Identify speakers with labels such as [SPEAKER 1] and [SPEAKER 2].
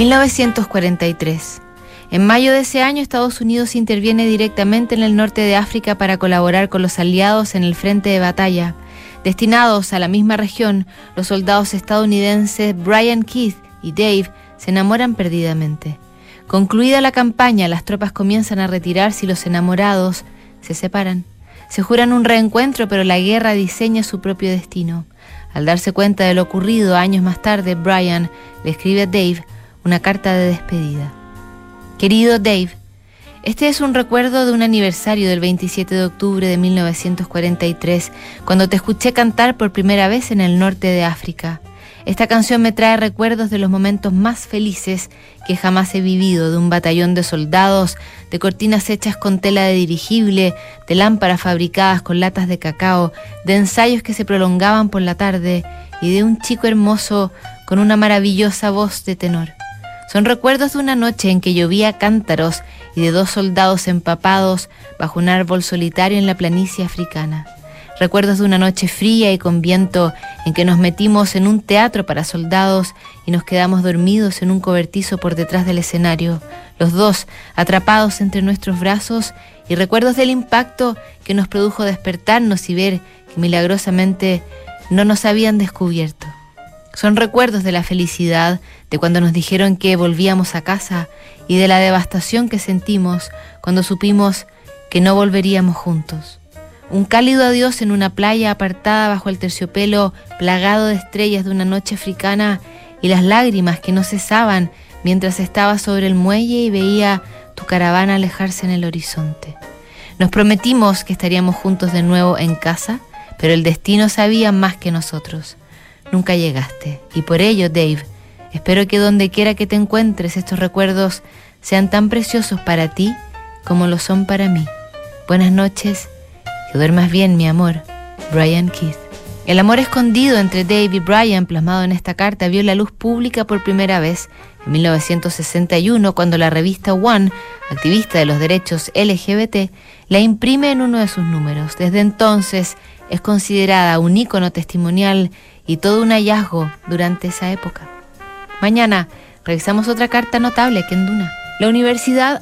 [SPEAKER 1] 1943. En mayo de ese año, Estados Unidos interviene directamente en el norte de África para colaborar con los aliados en el frente de batalla. Destinados a la misma región, los soldados estadounidenses Brian Keith y Dave se enamoran perdidamente. Concluida la campaña, las tropas comienzan a retirarse y los enamorados se separan. Se juran un reencuentro, pero la guerra diseña su propio destino. Al darse cuenta de lo ocurrido años más tarde, Brian le escribe a Dave una carta de despedida. Querido Dave, este es un recuerdo de un aniversario del 27 de octubre de 1943, cuando te escuché cantar por primera vez en el norte de África. Esta canción me trae recuerdos de los momentos más felices que jamás he vivido, de un batallón de soldados, de cortinas hechas con tela de dirigible, de lámparas fabricadas con latas de cacao, de ensayos que se prolongaban por la tarde y de un chico hermoso con una maravillosa voz de tenor. Son recuerdos de una noche en que llovía cántaros y de dos soldados empapados bajo un árbol solitario en la planicie africana. Recuerdos de una noche fría y con viento en que nos metimos en un teatro para soldados y nos quedamos dormidos en un cobertizo por detrás del escenario, los dos atrapados entre nuestros brazos y recuerdos del impacto que nos produjo despertarnos y ver que milagrosamente no nos habían descubierto. Son recuerdos de la felicidad, de cuando nos dijeron que volvíamos a casa y de la devastación que sentimos cuando supimos que no volveríamos juntos. Un cálido adiós en una playa apartada bajo el terciopelo plagado de estrellas de una noche africana y las lágrimas que no cesaban mientras estaba sobre el muelle y veía tu caravana alejarse en el horizonte. Nos prometimos que estaríamos juntos de nuevo en casa, pero el destino sabía más que nosotros. Nunca llegaste y por ello, Dave, espero que donde quiera que te encuentres estos recuerdos sean tan preciosos para ti como lo son para mí. Buenas noches que duermas bien, mi amor. Brian Keith. El amor escondido entre Dave y Brian, plasmado en esta carta, vio la luz pública por primera vez en 1961, cuando la revista One, activista de los derechos LGBT, la imprime en uno de sus números. Desde entonces es considerada un ícono testimonial y todo un hallazgo durante esa época. Mañana revisamos otra carta notable que en Duna. La Universidad